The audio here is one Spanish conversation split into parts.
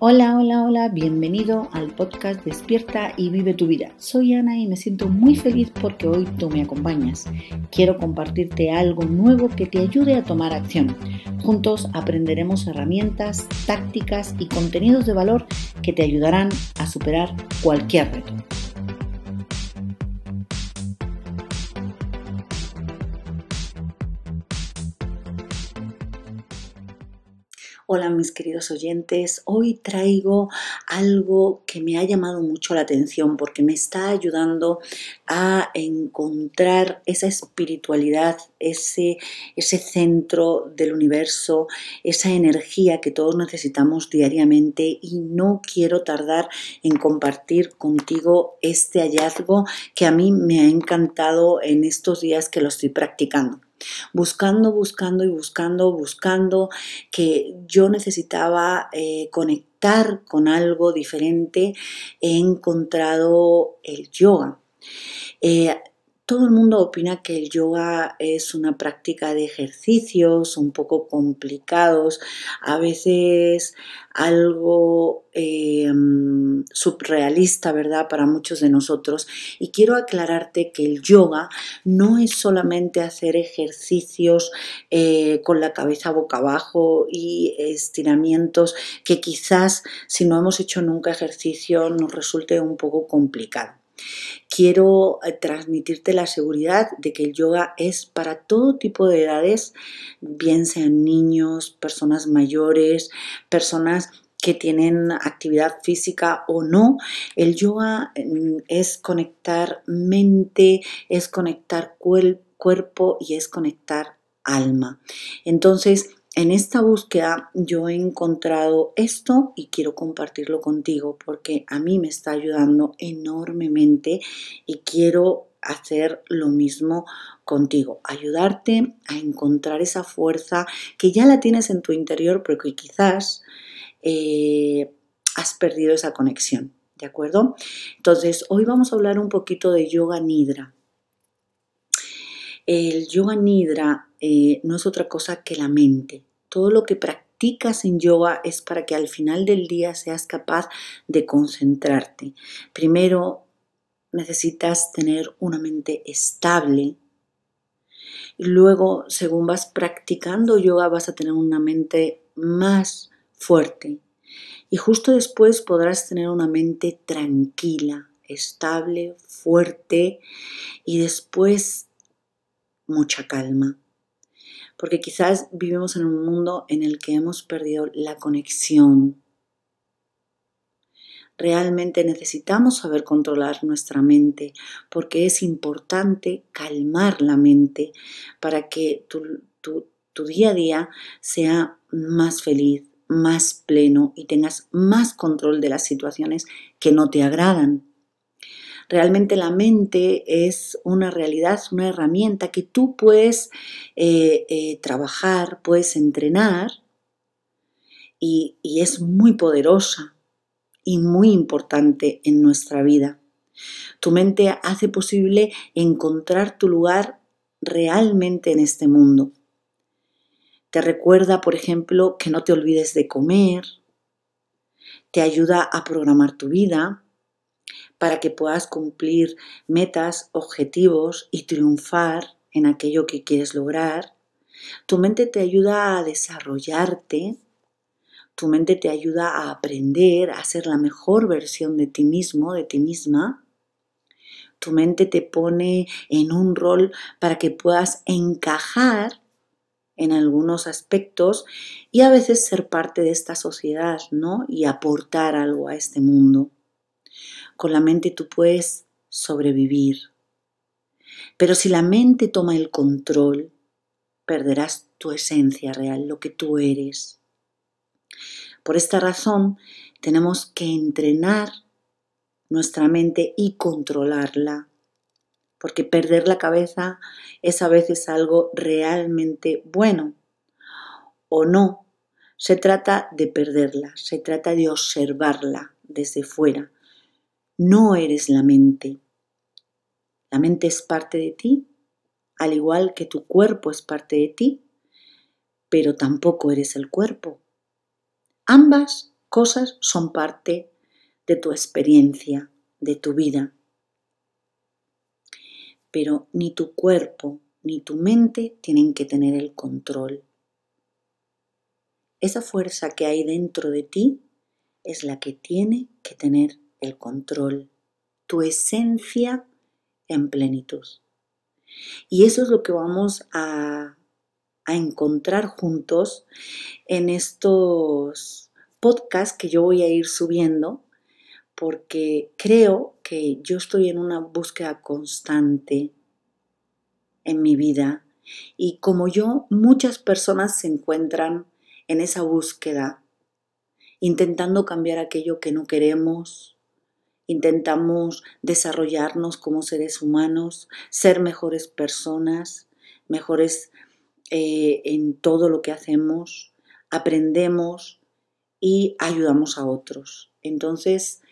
Hola, hola, hola, bienvenido al podcast Despierta y vive tu vida. Soy Ana y me siento muy feliz porque hoy tú me acompañas. Quiero compartirte algo nuevo que te ayude a tomar acción. Juntos aprenderemos herramientas, tácticas y contenidos de valor que te ayudarán a superar cualquier reto. Hola mis queridos oyentes, hoy traigo algo que me ha llamado mucho la atención porque me está ayudando a encontrar esa espiritualidad, ese, ese centro del universo, esa energía que todos necesitamos diariamente y no quiero tardar en compartir contigo este hallazgo que a mí me ha encantado en estos días que lo estoy practicando buscando, buscando y buscando, buscando que yo necesitaba eh, conectar con algo diferente, he encontrado el yoga. Eh, todo el mundo opina que el yoga es una práctica de ejercicios un poco complicados, a veces algo eh, subrealista, ¿verdad? Para muchos de nosotros. Y quiero aclararte que el yoga no es solamente hacer ejercicios eh, con la cabeza boca abajo y estiramientos que quizás si no hemos hecho nunca ejercicio nos resulte un poco complicado. Quiero eh, transmitirte la seguridad de que el yoga es para todo tipo de edades, bien sean niños, personas mayores, personas que tienen actividad física o no. El yoga mm, es conectar mente, es conectar cuerpo y es conectar alma. Entonces, en esta búsqueda yo he encontrado esto y quiero compartirlo contigo porque a mí me está ayudando enormemente y quiero hacer lo mismo contigo, ayudarte a encontrar esa fuerza que ya la tienes en tu interior pero que quizás eh, has perdido esa conexión, ¿de acuerdo? Entonces, hoy vamos a hablar un poquito de yoga nidra. El yoga nidra eh, no es otra cosa que la mente todo lo que practicas en yoga es para que al final del día seas capaz de concentrarte. Primero necesitas tener una mente estable. Y luego, según vas practicando yoga, vas a tener una mente más fuerte. Y justo después podrás tener una mente tranquila, estable, fuerte y después mucha calma porque quizás vivimos en un mundo en el que hemos perdido la conexión. Realmente necesitamos saber controlar nuestra mente porque es importante calmar la mente para que tu, tu día a día sea más feliz, más pleno y tengas más control de las situaciones que no te agradan. Realmente la mente es una realidad, una herramienta que tú puedes eh, eh, trabajar, puedes entrenar y es muy poderosa y muy importante en nuestra vida. Tu mente hace posible encontrar tu lugar realmente en este mundo. Te recuerda, por ejemplo, que no te olvides de comer, te ayuda a programar tu vida, para que puedas cumplir metas, objetivos y triunfar en aquello que quieres lograr. Tu mente te ayuda a desarrollarte, tu mente te ayuda a aprender, a ser la mejor versión de ti mismo, de ti misma. Tu mente te pone en un rol para que puedas encajar en algunos aspectos y a veces ser parte de esta sociedad, ¿no? Y aportar algo a este mundo. Con la mente tú puedes sobrevivir. Pero si la mente toma el control, perderás tu esencia real, lo que tú eres. Por esta razón, tenemos que entrenar nuestra mente y controlarla, porque perder la cabeza es a veces algo realmente bueno o no. Se trata de perderla, se trata de observarla desde fuera, no eres la mente. La mente es parte de ti, al igual que tu cuerpo es parte de ti, pero tampoco eres el cuerpo. Ambas cosas son parte de tu experiencia, de tu vida. Pero ni tu cuerpo ni tu mente tienen que tener el control. Esa fuerza que hay dentro de ti es la que tiene que tener el control, tu esencia en plenitud. Y eso es lo que vamos a, a encontrar juntos en estos podcasts que yo voy a ir subiendo, porque creo que yo estoy en una búsqueda constante en mi vida y como yo, muchas personas se encuentran en esa búsqueda, intentando cambiar aquello que no queremos, intentamos desarrollarnos como seres humanos, ser mejores personas, mejores eh, en todo lo que hacemos, aprendemos y ayudamos a otros. Entonces,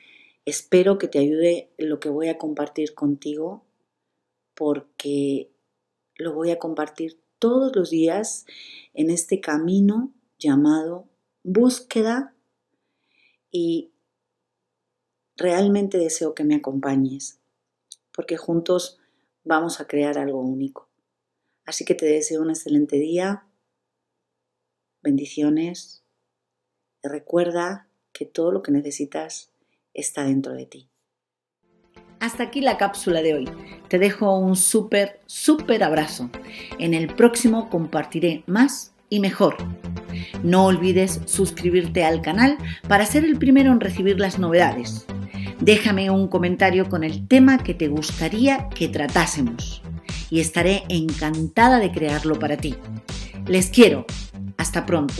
espero que te ayude lo que voy a compartir contigo porque lo voy a compartir todos los días en este camino llamado búsqueda y realmente deseo que me acompañes, porque juntos vamos a crear algo único. Así que te deseo un excelente día, bendiciones y recuerda que todo lo que necesitas está dentro de ti. Hasta aquí la cápsula de hoy. Te dejo un súper, súper abrazo. En el próximo compartiré más y mejor. No olvides suscribirte al canal para ser el primero en recibir las novedades. Déjame un comentario con el tema que te gustaría que tratásemos y estaré encantada de crearlo para ti. Les quiero. Hasta pronto.